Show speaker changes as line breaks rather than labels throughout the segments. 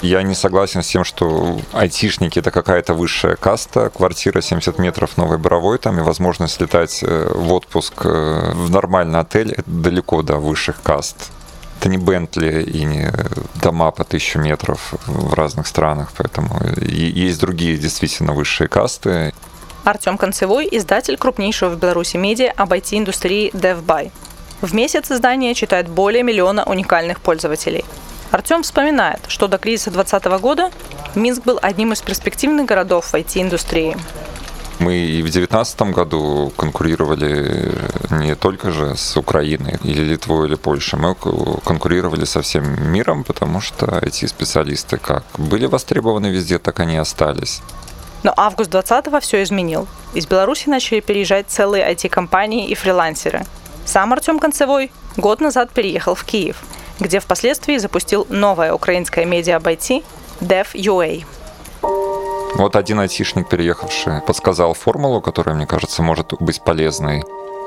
Я не согласен с тем, что айтишники это какая-то высшая каста. Квартира 70 метров Новой Боровой, там и возможность летать э, в отпуск э, в нормальный отель, это далеко до высших каст. Это не Бентли и не дома по тысячу метров в разных странах, поэтому есть другие действительно высшие касты.
Артем Концевой, издатель крупнейшего в Беларуси медиа об IT-индустрии DevBuy. В месяц издание читает более миллиона уникальных пользователей – Артем вспоминает, что до кризиса 2020 года Минск был одним из перспективных городов в IT-индустрии.
Мы и в 2019 году конкурировали не только же с Украиной или Литвой или Польшей, мы конкурировали со всем миром, потому что эти специалисты как были востребованы везде, так они и остались.
Но август 2020 все изменил. Из Беларуси начали переезжать целые IT-компании и фрилансеры. Сам Артем Концевой год назад переехал в Киев – где впоследствии запустил новое украинское медиа об IT Dev.ua.
Вот один айтишник, переехавший, подсказал формулу, которая, мне кажется, может быть полезной.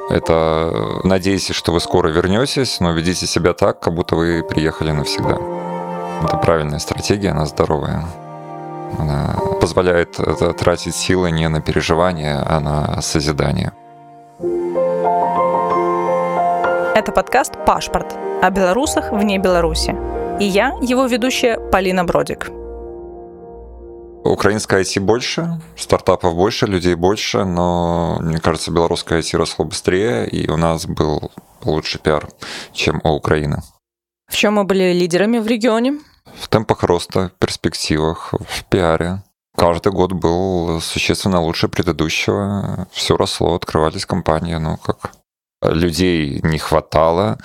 Это надейтесь, что вы скоро вернетесь, но ведите себя так, как будто вы приехали навсегда. Это правильная стратегия, она здоровая. Она позволяет тратить силы не на переживание, а на созидание.
Это подкаст «Пашпорт» о белорусах вне Беларуси. И я, его ведущая Полина Бродик.
Украинская IT больше, стартапов больше, людей больше, но, мне кажется, белорусская IT росло быстрее, и у нас был лучший пиар, чем у Украины.
В чем мы были лидерами в регионе?
В темпах роста, перспективах, в пиаре. Каждый год был существенно лучше предыдущего. Все росло, открывались компании, ну как людей не хватало,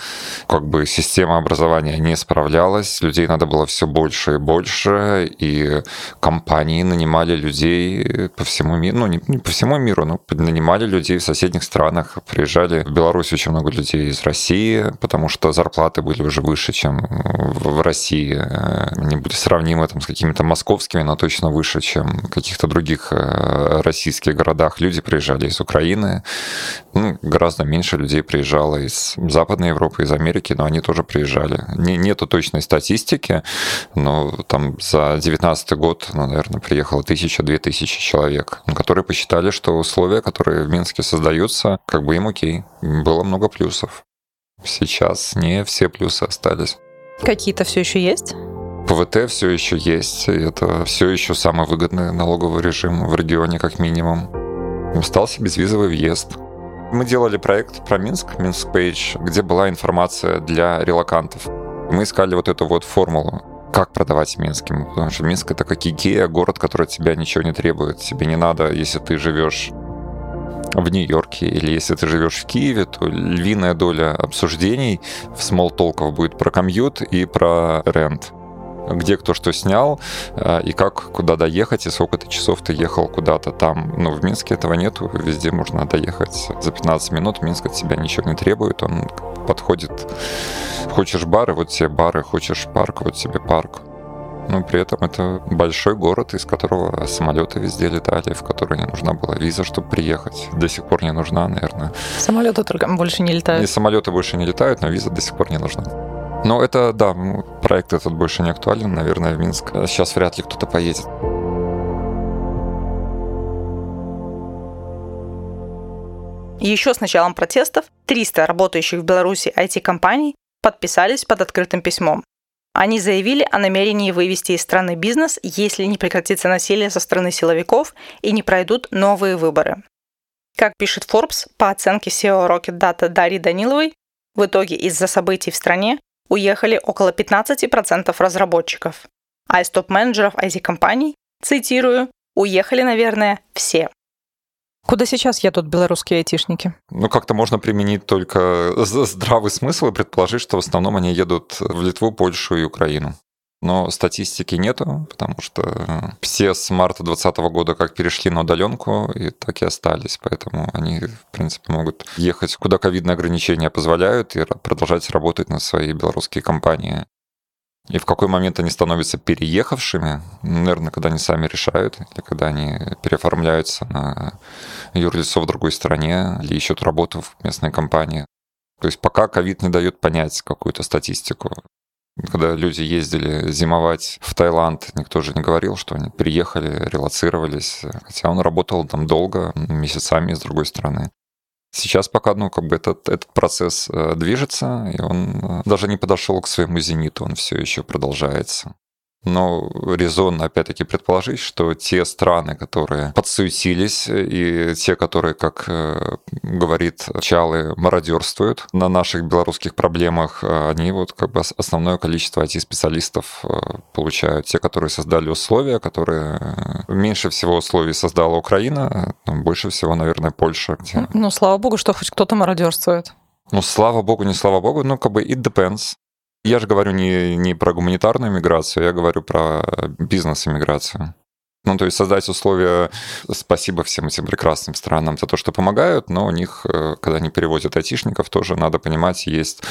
как бы система образования не справлялась, людей надо было все больше и больше, и компании нанимали людей по всему миру, ну не, не по всему миру, но нанимали людей в соседних странах, приезжали в Беларусь очень много людей из России, потому что зарплаты были уже выше, чем в России, они были сравнимы там с какими-то московскими, но точно выше, чем в каких-то других э, российских городах. Люди приезжали из Украины, ну, гораздо меньше людей приезжало из Западной Европы, из Америки, но они тоже приезжали. Не, нету точной статистики, но там за 19 год, ну, наверное, приехало тысяча-две тысячи человек, которые посчитали, что условия, которые в Минске создаются, как бы им окей. Было много плюсов. Сейчас не все плюсы остались.
Какие-то все еще есть?
ПВТ все еще есть, и это все еще самый выгодный налоговый режим в регионе, как минимум. Остался безвизовый въезд. Мы делали проект про Минск, Минск Page, где была информация для релакантов. Мы искали вот эту вот формулу, как продавать Минским. Потому что Минск — это как Икея, город, который от тебя ничего не требует. Тебе не надо, если ты живешь в Нью-Йорке или если ты живешь в Киеве, то львиная доля обсуждений в смолтолков будет про комьют и про рент где кто что снял, э, и как, куда доехать, и сколько ты часов ты ехал куда-то там. Но в Минске этого нету, везде можно доехать за 15 минут, Минск от тебя ничего не требует, он подходит. Хочешь бары, вот тебе бары, хочешь парк, вот тебе парк. Но при этом это большой город, из которого самолеты везде летали, в который не нужна была виза, чтобы приехать. До сих пор не нужна, наверное.
Самолеты только больше не летают.
И самолеты больше не летают, но виза до сих пор не нужна. Но это, да, проект этот больше не актуален, наверное, в Минск. Сейчас вряд ли кто-то поедет.
Еще с началом протестов 300 работающих в Беларуси IT-компаний подписались под открытым письмом. Они заявили о намерении вывести из страны бизнес, если не прекратится насилие со стороны силовиков и не пройдут новые выборы. Как пишет Forbes, по оценке SEO Rocket Data Дарьи Даниловой, в итоге из-за событий в стране уехали около 15% разработчиков, а из топ-менеджеров IT-компаний, цитирую, уехали, наверное, все. Куда сейчас едут белорусские айтишники?
Ну, как-то можно применить только здравый смысл и предположить, что в основном они едут в Литву, Польшу и Украину. Но статистики нету, потому что все с марта 2020 года как перешли на удаленку, и так и остались. Поэтому они, в принципе, могут ехать куда ковидные ограничения позволяют и продолжать работать на свои белорусские компании. И в какой момент они становятся переехавшими, наверное, когда они сами решают, или когда они переоформляются на юрлицо в другой стране, или ищут работу в местной компании. То есть пока ковид не дает понять какую-то статистику. Когда люди ездили зимовать в Таиланд, никто же не говорил, что они приехали, релацировались, хотя он работал там долго, месяцами с другой стороны. Сейчас пока, ну, как бы этот, этот процесс э, движется, и он э, даже не подошел к своему зениту, он все еще продолжается. Но резонно, опять-таки, предположить, что те страны, которые подсуетились, и те, которые, как э, говорит Чалы, мародерствуют на наших белорусских проблемах, э, они вот как бы основное количество IT-специалистов э, получают. Те, которые создали условия, которые меньше всего условий создала Украина, больше всего, наверное, Польша. Где...
Ну, слава богу, что хоть кто-то мародерствует.
Ну, слава богу, не слава богу, ну, как бы it depends. Я же говорю не, не про гуманитарную миграцию, я говорю про бизнес-иммиграцию. Ну, то есть создать условия, спасибо всем этим прекрасным странам за то, что помогают, но у них, э, когда они перевозят айтишников, тоже надо понимать, есть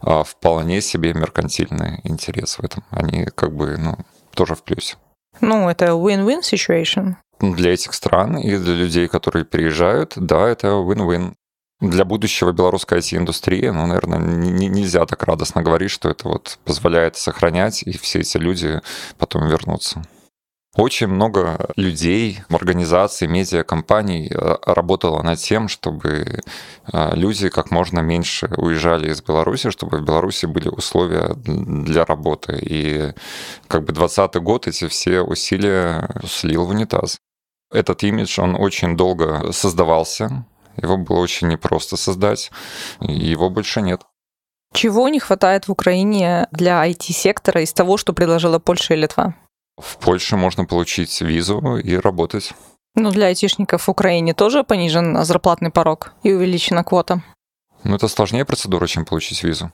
а, вполне себе меркантильный интерес в этом. Они как бы, ну, тоже в плюсе.
Ну, это win-win situation.
Для этих стран и для людей, которые приезжают, да, это win-win для будущего белорусской IT-индустрии, ну, наверное, не, нельзя так радостно говорить, что это вот позволяет сохранять, и все эти люди потом вернутся. Очень много людей, организаций, медиакомпаний э, работало над тем, чтобы э, люди как можно меньше уезжали из Беларуси, чтобы в Беларуси были условия для работы. И как бы 2020 год эти все усилия слил в унитаз. Этот имидж, он очень долго создавался, его было очень непросто создать, его больше нет.
Чего не хватает в Украине для IT-сектора из того, что предложила Польша и Литва?
В Польше можно получить визу и работать.
Ну, для айтишников в Украине тоже понижен зарплатный порог и увеличена квота?
Ну, это сложнее процедура, чем получить визу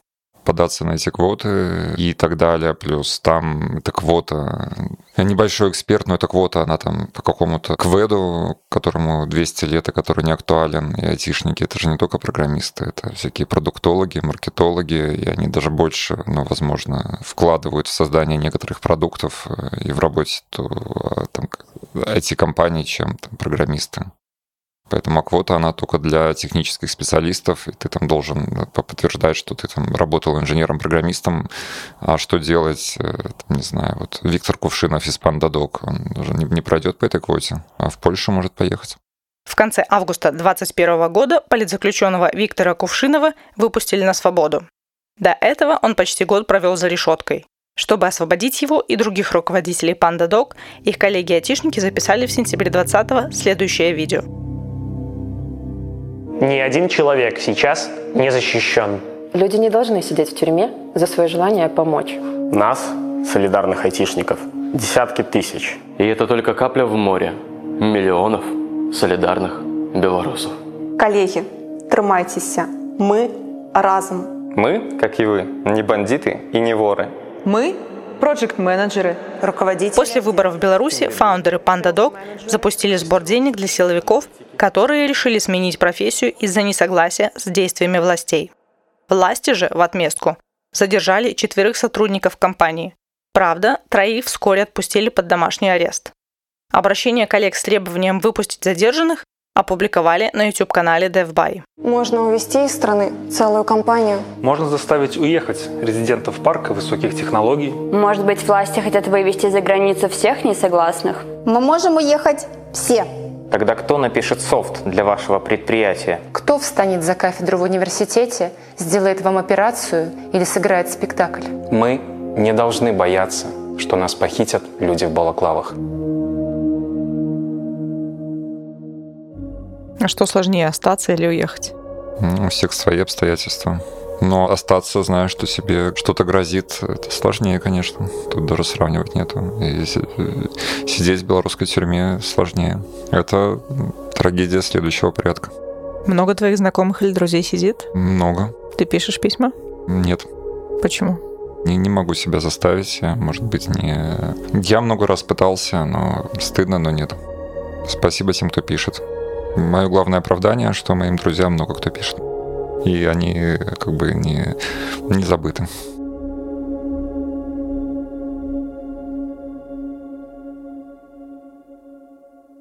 податься на эти квоты и так далее. Плюс там эта квота, я небольшой эксперт, но эта квота, она там по какому-то кведу, которому 200 лет и который не актуален. И айтишники, это же не только программисты, это всякие продуктологи, маркетологи, и они даже больше, ну, возможно, вкладывают в создание некоторых продуктов э, и в работе то, а, там, IT-компаний, чем там, программисты. Поэтому квота, она только для технических специалистов, и ты там должен э, подтверждать, что ты там работал инженером-программистом, а что делать, э, там, не знаю, вот Виктор Кувшинов из Пандадок, он уже не, не пройдет по этой квоте, а в Польшу может поехать.
В конце августа 2021 года политзаключенного Виктора Кувшинова выпустили на свободу. До этого он почти год провел за решеткой. Чтобы освободить его и других руководителей Пандадок, их коллеги-айтишники записали в сентябре 2020 следующее видео.
Ни один человек сейчас не защищен.
Люди не должны сидеть в тюрьме за свое желание помочь.
Нас, солидарных айтишников, десятки тысяч.
И это только капля в море миллионов солидарных белорусов.
Коллеги, тримайтеся. Мы разом.
Мы, как и вы, не бандиты и не воры.
Мы проект-менеджеры, руководители.
После выборов в Беларуси фаундеры PandaDoc запустили сбор денег для силовиков, которые решили сменить профессию из-за несогласия с действиями властей. Власти же, в отместку, задержали четверых сотрудников компании. Правда, троих вскоре отпустили под домашний арест. Обращение коллег с требованием выпустить задержанных опубликовали на YouTube-канале DevBuy.
Можно увезти из страны целую компанию.
Можно заставить уехать резидентов парка высоких технологий.
Может быть, власти хотят вывести за границу всех несогласных?
Мы можем уехать все.
Тогда кто напишет софт для вашего предприятия?
Кто встанет за кафедру в университете, сделает вам операцию или сыграет спектакль?
Мы не должны бояться, что нас похитят люди в балаклавах.
А что сложнее, остаться или уехать?
У всех свои обстоятельства. Но остаться, зная, что себе что-то грозит, это сложнее, конечно. Тут даже сравнивать нету. И сидеть в белорусской тюрьме сложнее. Это трагедия следующего порядка.
Много твоих знакомых или друзей сидит?
Много.
Ты пишешь письма?
Нет.
Почему?
Не, не могу себя заставить. Может быть, не... Я много раз пытался, но стыдно, но нет. Спасибо тем, кто пишет. Мое главное оправдание, что моим друзьям много кто пишет и они как бы не, не забыты.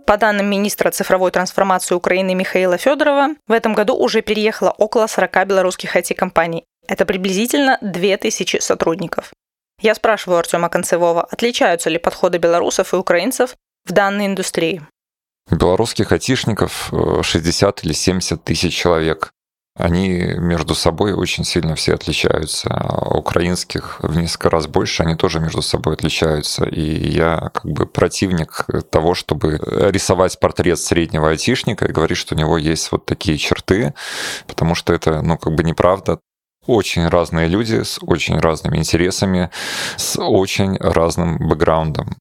По данным министра цифровой трансформации Украины Михаила Федорова, в этом году уже переехало около 40 белорусских IT-компаний. Это приблизительно 2000 сотрудников. Я спрашиваю Артема Концевого, отличаются ли подходы белорусов и украинцев в данной индустрии.
Белорусских айтишников э, 60 или 70 тысяч человек они между собой очень сильно все отличаются. Украинских в несколько раз больше, они тоже между собой отличаются. И я как бы противник того, чтобы рисовать портрет среднего айтишника и говорить, что у него есть вот такие черты, потому что это, ну, как бы неправда очень разные люди с очень разными интересами, с очень разным бэкграундом.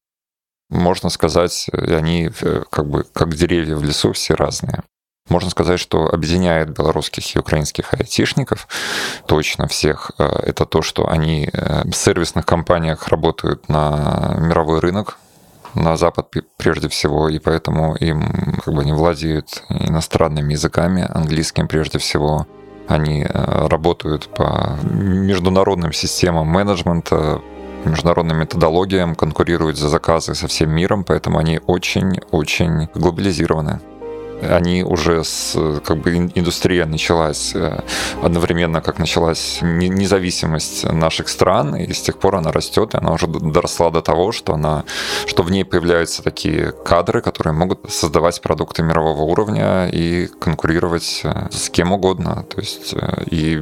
Можно сказать, они э, как бы как деревья в лесу все разные. Можно сказать, что объединяет белорусских и украинских айтишников, точно всех, э, это то, что они э, в сервисных компаниях работают на мировой рынок, на Запад прежде всего, и поэтому им как бы не владеют иностранными языками, английским прежде всего. Они э, работают по международным системам менеджмента, международным методологиям, конкурируют за заказы со всем миром, поэтому они очень-очень глобализированы они уже с, как бы индустрия началась э, одновременно, как началась независимость наших стран, и с тех пор она растет, и она уже доросла до того, что она, что в ней появляются такие кадры, которые могут создавать продукты мирового уровня и конкурировать э, с кем угодно. То есть э, и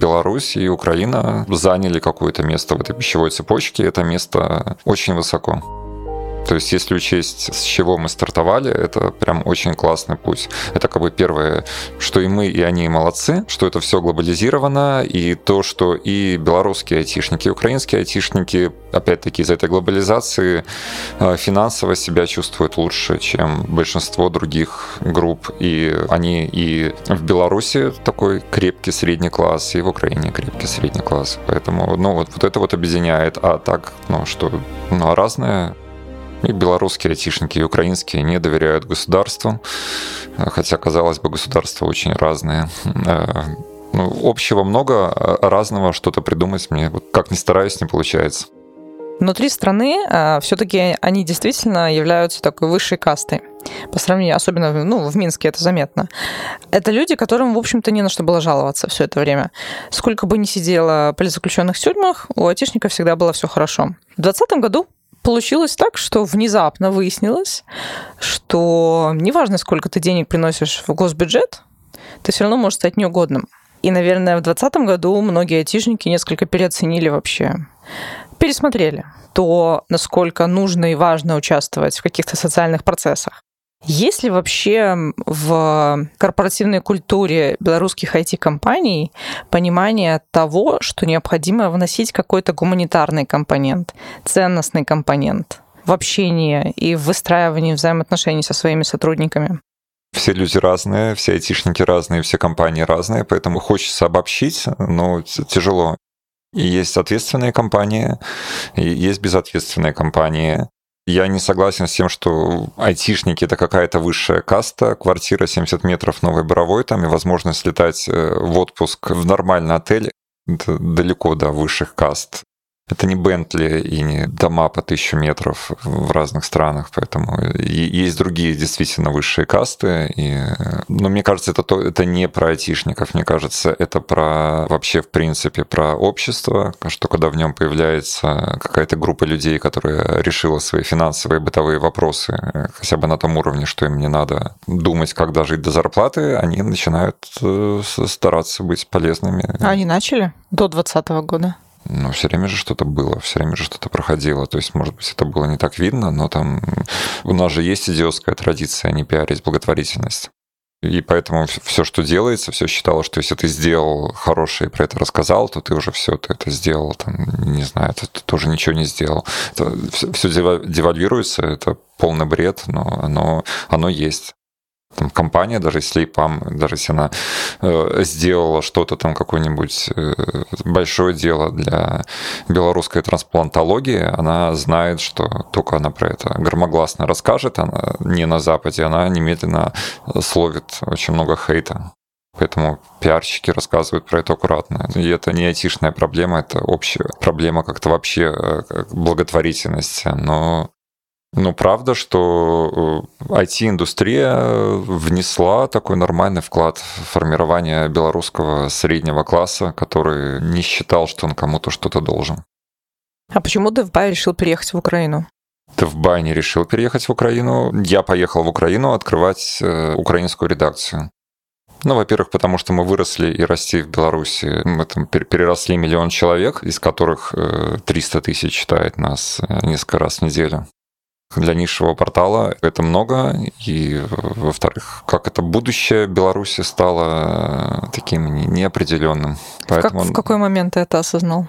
Беларусь, и Украина заняли какое-то место в этой пищевой цепочке, это место очень высоко. То есть, если учесть, с чего мы стартовали, это прям очень классный путь. Это как бы первое, что и мы, и они молодцы, что это все глобализировано, и то, что и белорусские айтишники, и украинские айтишники, опять-таки, из-за этой глобализации э, финансово себя чувствуют лучше, чем большинство других групп. И они и в Беларуси такой крепкий средний класс, и в Украине крепкий средний класс. Поэтому, ну, вот, вот это вот объединяет. А так, ну, что, ну, разное и белорусские айтишники, и украинские не доверяют государству, хотя, казалось бы, государства очень разные. Э, ну, общего много, а разного что-то придумать мне, как ни стараюсь, не получается.
Внутри страны э, все-таки они действительно являются такой высшей кастой. По сравнению, особенно ну, в Минске это заметно. Это люди, которым, в общем-то, не на что было жаловаться все это время. Сколько бы ни сидело политзаключенных в тюрьмах, у айтишников всегда было все хорошо. В 2020 году получилось так, что внезапно выяснилось, что неважно, сколько ты денег приносишь в госбюджет, ты все равно можешь стать неугодным. И, наверное, в 2020 году многие айтишники несколько переоценили вообще, пересмотрели то, насколько нужно и важно участвовать в каких-то социальных процессах. Есть ли вообще в корпоративной культуре белорусских IT-компаний понимание того, что необходимо вносить какой-то гуманитарный компонент, ценностный компонент в общении и в выстраивании взаимоотношений со своими сотрудниками?
Все люди разные, все айтишники разные, все компании разные, поэтому хочется обобщить, но тяжело. И есть ответственные компании, и есть безответственные компании. Я не согласен с тем, что айтишники — это какая-то высшая каста, квартира 70 метров Новой Боровой, там и возможность летать э, в отпуск в нормальный отель. Это далеко до высших каст. Это не Бентли и не дома по тысячу метров в разных странах, поэтому есть другие действительно высшие касты. И... Но мне кажется, это, то, это не про айтишников, мне кажется, это про вообще в принципе про общество, что когда в нем появляется какая-то группа людей, которая решила свои финансовые бытовые вопросы хотя бы на том уровне, что им не надо думать, как дожить до зарплаты, они начинают э, стараться быть полезными.
А они начали до 2020 года?
Но все время же что-то было, все время же что-то проходило. То есть, может быть, это было не так видно, но там у нас же есть идиотская традиция не пиарить благотворительность. И поэтому все, что делается, все считало, что если ты сделал хорошее и про это рассказал, то ты уже все, ты это сделал, там, не знаю, ты, ты тоже ничего не сделал. Это, все, все девальвируется, это полный бред, но оно, оно есть там, компания, даже если ИПАМ, даже если она э, сделала что-то там, какое-нибудь э, большое дело для белорусской трансплантологии, она знает, что только она про это громогласно расскажет, она не на Западе, она немедленно словит очень много хейта. Поэтому пиарщики рассказывают про это аккуратно. И это не айтишная проблема, это общая проблема как-то вообще э, благотворительности. Но Ну, правда, что IT-индустрия внесла такой нормальный вклад в формирование белорусского среднего класса, который не считал, что он кому-то что-то должен.
А почему Dev.by решил переехать в Украину?
Dev.by не решил переехать в Украину. Я поехал в Украину открывать э, украинскую редакцию. Ну, во-первых, потому что мы выросли и расти в Беларуси. Мы там переросли миллион человек, из которых 300 э, тысяч читает нас э, несколько раз в неделю для низшего портала это много. И, во-вторых, как это будущее Беларуси стало таким неопределенным.
Поэтому... В, как, в какой момент ты это осознал?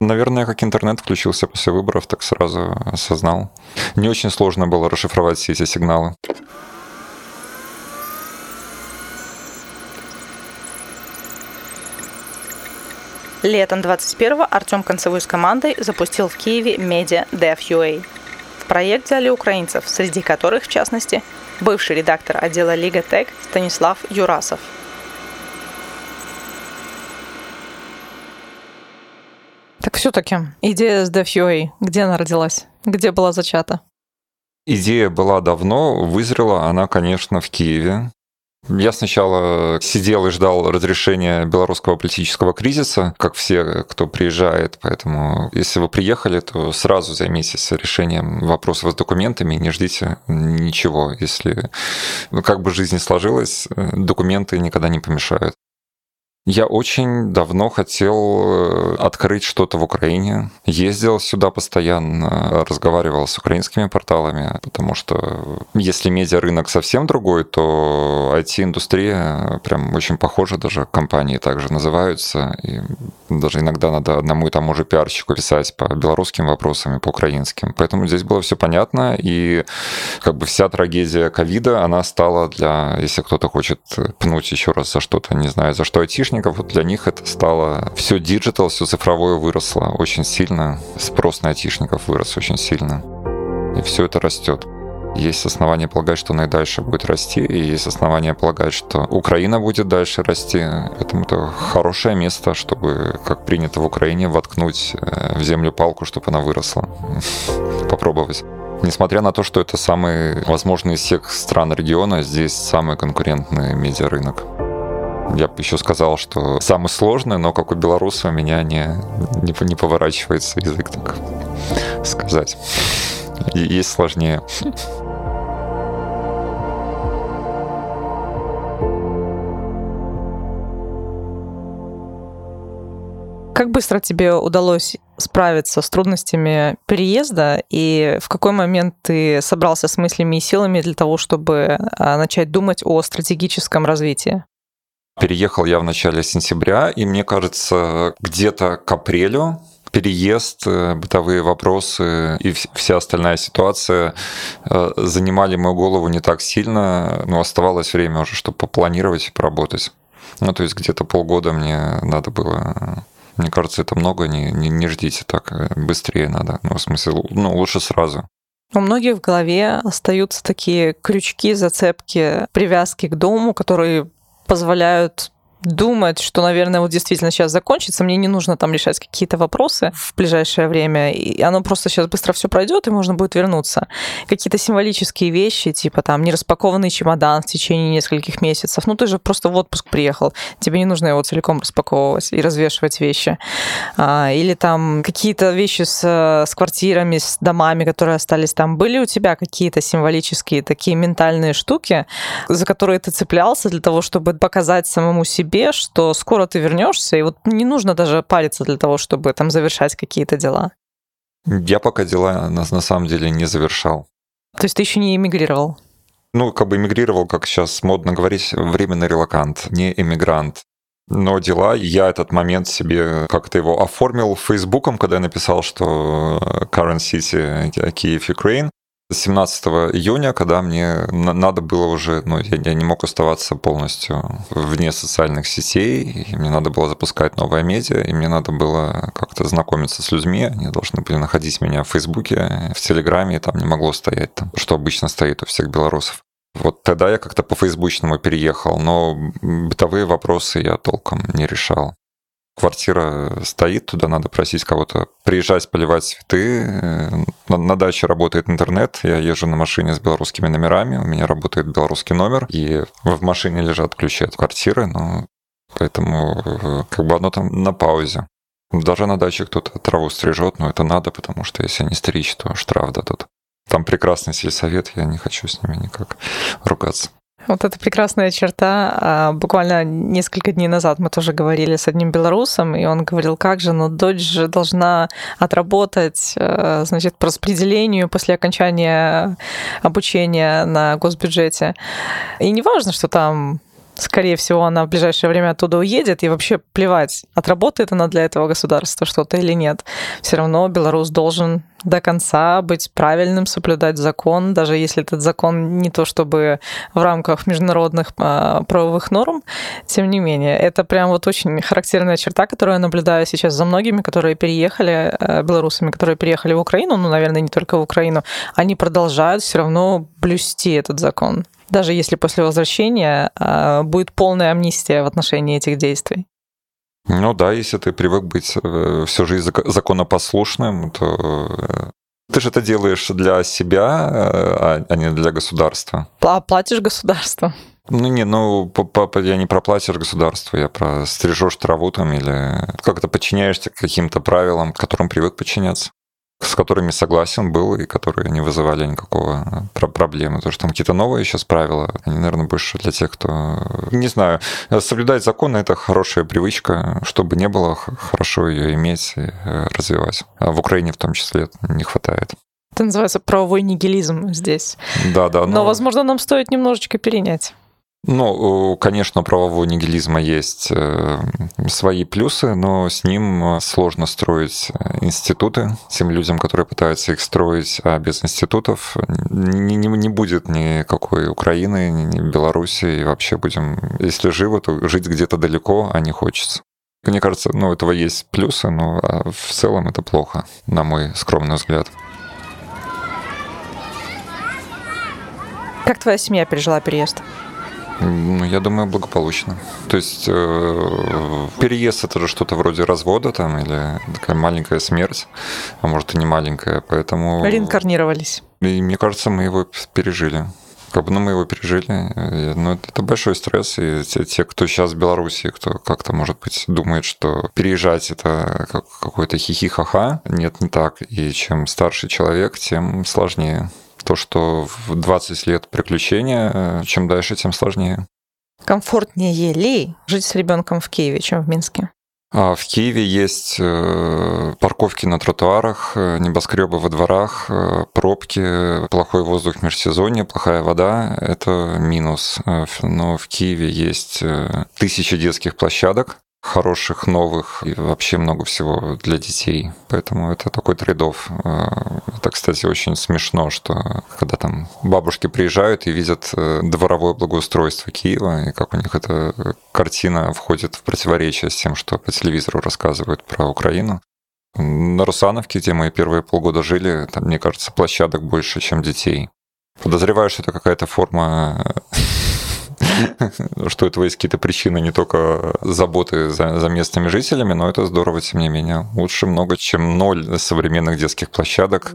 Наверное, как интернет включился после выборов, так сразу осознал. Не очень сложно было расшифровать все эти сигналы.
Летом 21-го Артем Концевой с командой запустил в Киеве медиа DevUA. Проект взяли украинцев, среди которых, в частности, бывший редактор отдела Лига Тек Станислав Юрасов – Так все-таки идея с DevUA, где она родилась? Где была зачата?
Идея была давно, вызрела она, конечно, в Киеве. Я сначала сидел и ждал разрешения белорусского политического кризиса, как все, кто приезжает. Поэтому, если вы приехали, то сразу займитесь решением вопросов с документами не ждите ничего. Если ну, как бы жизнь сложилась, документы никогда не помешают. Я очень давно хотел э, открыть что-то в Украине. Ездил сюда постоянно, разговаривал с украинскими порталами, потому что если медиарынок совсем другой, то IT-индустрия прям очень похожа, даже компании также называются. И даже иногда надо одному и тому же пиарщику писать по белорусским вопросам и по украинским. Поэтому здесь было все понятно, и как бы вся трагедия ковида, она стала для, если кто-то хочет пнуть еще раз за что-то, не знаю, за что айтишник, айтишников, вот для них это стало все digital, все цифровое выросло очень сильно. Спрос на айтишников вырос очень сильно. И все это растет. Есть основания полагать, что оно и дальше будет расти, и есть основания полагать, что Украина будет дальше расти. Поэтому это хорошее место, чтобы, как принято в Украине, воткнуть э, в землю палку, чтобы она выросла. Попробовать. Несмотря на то, что это самый, возможно, из всех стран региона, здесь самый конкурентный медиарынок. Я бы еще сказал, что самый сложный, но как у белоруса у меня не, не, не поворачивается язык так сказать. Есть сложнее.
Как быстро тебе удалось справиться с трудностями переезда, и в какой момент ты собрался с мыслями и силами для того, чтобы а, начать думать о стратегическом развитии?
Переехал я в начале сентября, и мне кажется, где-то к апрелю переезд, э, бытовые вопросы и вся остальная ситуация э, занимали мою голову не так сильно, но оставалось время уже, чтобы попланировать и поработать. Ну, то есть где-то полгода мне надо было мне кажется, это много, не, не, не ждите так, э, быстрее надо. Ну, в смысле, ну, лучше сразу.
У многих в голове остаются такие крючки, зацепки, привязки к дому, которые позволяют думать, что, наверное, вот действительно сейчас закончится, мне не нужно там решать какие-то вопросы в ближайшее время, и оно просто сейчас быстро все пройдет, и можно будет вернуться. Какие-то символические вещи, типа там нераспакованный чемодан в течение нескольких месяцев. Ну, ты же просто в отпуск приехал, тебе не нужно его целиком распаковывать и развешивать вещи. А, или там какие-то вещи с, с квартирами, с домами, которые остались там. Были у тебя какие-то символические такие ментальные штуки, за которые ты цеплялся для того, чтобы показать самому себе, себе, что скоро ты вернешься, и вот не нужно даже париться для того, чтобы там завершать какие-то дела.
Я пока дела на, на самом деле не завершал.
То есть ты еще не эмигрировал?
Ну, как бы эмигрировал, как сейчас модно говорить, временный релакант, не эмигрант. Но дела, я этот момент себе как-то его оформил Фейсбуком, когда я написал, что Current City, Киев, Украина. 17 июня, когда мне надо было уже, ну, я, я не мог оставаться полностью вне социальных сетей, и мне надо было запускать новое медиа, и мне надо было как-то знакомиться с людьми, они должны были находить меня в Фейсбуке, в Телеграме, и там не могло стоять, там, что обычно стоит у всех белорусов. Вот тогда я как-то по фейсбучному переехал, но бытовые вопросы я толком не решал. Квартира стоит, туда надо просить кого-то приезжать, поливать цветы. Э, на, на даче работает интернет, я езжу на машине с белорусскими номерами, у меня работает белорусский номер, и в машине лежат ключи от квартиры, ну, поэтому э, как бы оно там на паузе. Даже на даче кто-то траву стрижет, но это надо, потому что если не стричь, то штраф дадут. Там прекрасный сельсовет, я не хочу с ними никак ругаться.
Вот это прекрасная черта. А, буквально несколько дней назад мы тоже говорили с одним белорусом, и он говорил, как же, но дочь же должна отработать, э, значит, по распределению после окончания обучения на госбюджете. И не важно, что там скорее всего, она в ближайшее время оттуда уедет, и вообще плевать, отработает она для этого государства что-то или нет. Все равно белорус должен до конца быть правильным, соблюдать закон, даже если этот закон не то чтобы в рамках международных э, правовых норм, тем не менее, это прям вот очень характерная черта, которую я наблюдаю сейчас за многими, которые переехали, э, белорусами, которые переехали в Украину, ну, наверное, не только в Украину, они продолжают все равно блюсти этот закон даже если после возвращения э, будет полная амнистия в отношении этих действий.
Ну да, если ты привык быть э, всю жизнь законопослушным, то э, ты же это делаешь для себя, а, а не для государства.
Платишь государству.
Ну не, ну я не про платишь государству, я про стрижешь траву там или как-то подчиняешься каким-то правилам, к которым привык подчиняться с которыми согласен был и которые не вызывали никакого э, проблемы. Потому что там какие-то новые сейчас правила, они, наверное, больше для тех, кто... Не знаю, соблюдать законы — это хорошая привычка, чтобы не было, хорошо ее иметь и э, развивать. А в Украине в том числе не хватает.
Это называется правовой нигилизм здесь.
Да, да. Но,
но возможно, нам стоит немножечко перенять.
Ну, конечно, правового нигилизма есть э, свои плюсы, но с ним сложно строить институты тем людям, которые пытаются их строить, а без институтов не, не, не будет никакой Украины, ни Беларуси, и вообще будем, если живы, то жить где-то далеко, а не хочется. Мне кажется, ну, этого есть плюсы, но а в целом это плохо, на мой скромный взгляд.
Как твоя семья пережила переезд?
Ну, я думаю, благополучно. То есть э, переезд это же что-то вроде развода там или такая маленькая смерть, а может и не маленькая, поэтому...
Реинкарнировались.
И мне кажется, мы его пережили. Как бы, ну, мы его пережили. Но ну, это, это большой стресс. И те, те, кто сейчас в Беларуси, кто как-то, может быть, думает, что переезжать это как, какой-то хихи-ха-ха, нет, не так. И чем старше человек, тем сложнее то, что в 20 лет приключения, э, чем дальше, тем сложнее.
Комфортнее ли жить с ребенком в Киеве, чем в Минске?
А в Киеве есть э, парковки на тротуарах, э, небоскребы во дворах, пробки, плохой воздух в межсезонье, плохая вода – это минус. Но в Киеве есть тысячи детских площадок, хороших, новых и вообще много всего для детей. Поэтому это такой трейдов. А, это, кстати, очень смешно, что когда там бабушки приезжают и видят э, дворовое благоустройство Киева, и как у них эта картина входит в противоречие с тем, что по телевизору рассказывают про Украину. На Русановке, где мы первые полгода жили, там, мне кажется, площадок больше, чем детей. Подозреваю, что это какая-то форма что этого есть какие-то причины, не только заботы за, за местными жителями, но это здорово, тем не менее. Лучше много, чем ноль современных детских площадок.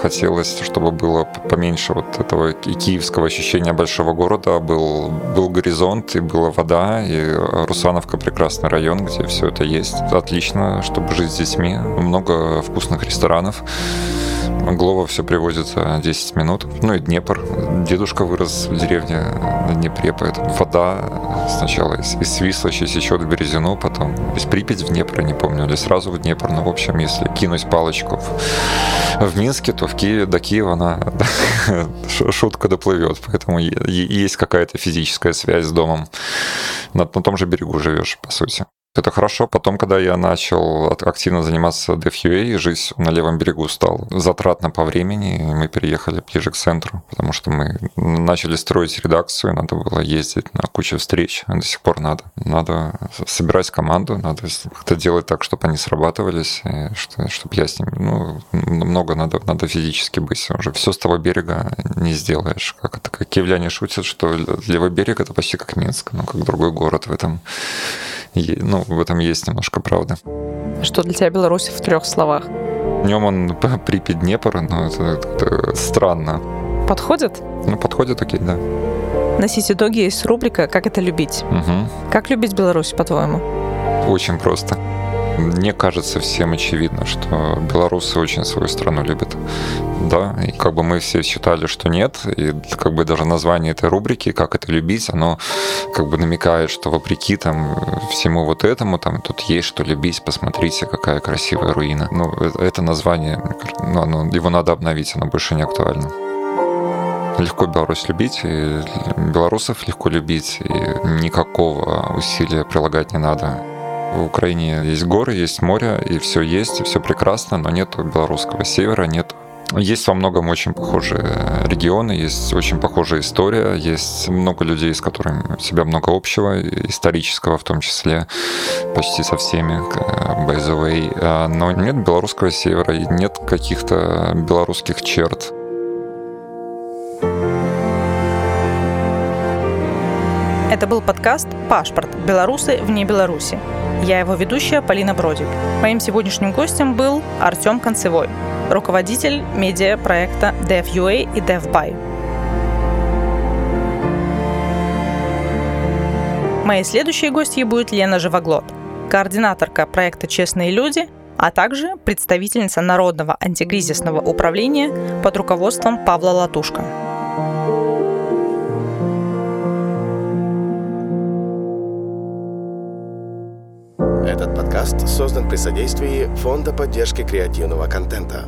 Хотелось, чтобы было поменьше вот этого и киевского ощущения большого города. Был, был горизонт, и была вода, и Русановка прекрасный район, где все это есть. Отлично, чтобы жить с детьми. Много вкусных ресторанов. Глова все привозит за 10 минут. Ну и Днепр. Дедушка вырос в деревне на Днепре, поэтому вода сначала из, из Свислочи сечет в Березину, потом из Припять в Днепр, не помню, или сразу в Днепр. Но, в общем, если кинуть палочку в, в Минске, то в Киеве, до Киева она шутка доплывет. Поэтому есть какая-то физическая связь с домом. На, на том же берегу живешь, по сути. Это хорошо. Потом, когда я начал активно заниматься DevUA, жизнь на левом берегу стала затратна по времени, и мы переехали ближе к центру, потому что мы начали строить редакцию, надо было ездить на кучу встреч, до сих пор надо. Надо собирать команду, надо как-то делать так, чтобы они срабатывались, что, чтобы я с ними, ну, много надо, надо физически быть уже. Все с того берега не сделаешь. Как это, как киевляне шутят, что левый берег это почти как Минск, ну, как другой город в этом ну, в этом есть немножко правда.
Что для тебя Беларусь в трех словах?
Днем он Припять Днепр, но это, это странно.
Подходит?
Ну, подходит, окей, да.
На Сити-Доге есть рубрика «Как это любить».
Угу.
Как любить Беларусь, по-твоему?
Очень просто. Мне кажется всем очевидно, что белорусы очень свою страну любят. Да, и как бы мы все считали, что нет, и как бы даже название этой рубрики «Как это любить», оно как бы намекает, что вопреки там всему вот этому, там тут есть что любить, посмотрите, какая красивая руина. Ну, это название, ну, оно, его надо обновить, оно больше не актуально легко Беларусь любить, и белорусов легко любить, и никакого усилия прилагать не надо. В Украине есть горы, есть море, и все есть, и все прекрасно, но нет белорусского севера, нет есть во многом очень похожие регионы, есть очень похожая история, есть много людей, с которыми у себя много общего, исторического в том числе, почти со всеми, by the way. А, но нет белорусского севера, нет каких-то белорусских черт.
Это был подкаст «Пашпорт. Белорусы вне Беларуси». Я его ведущая Полина Бродик. Моим сегодняшним гостем был Артем Концевой, руководитель медиа-проекта DevUA и DevBuy. Моей следующей гостьей будет Лена Живоглот, координаторка проекта «Честные люди», а также представительница Народного антикризисного управления под руководством Павла Латушка.
Подкаст создан при содействии Фонда поддержки креативного контента.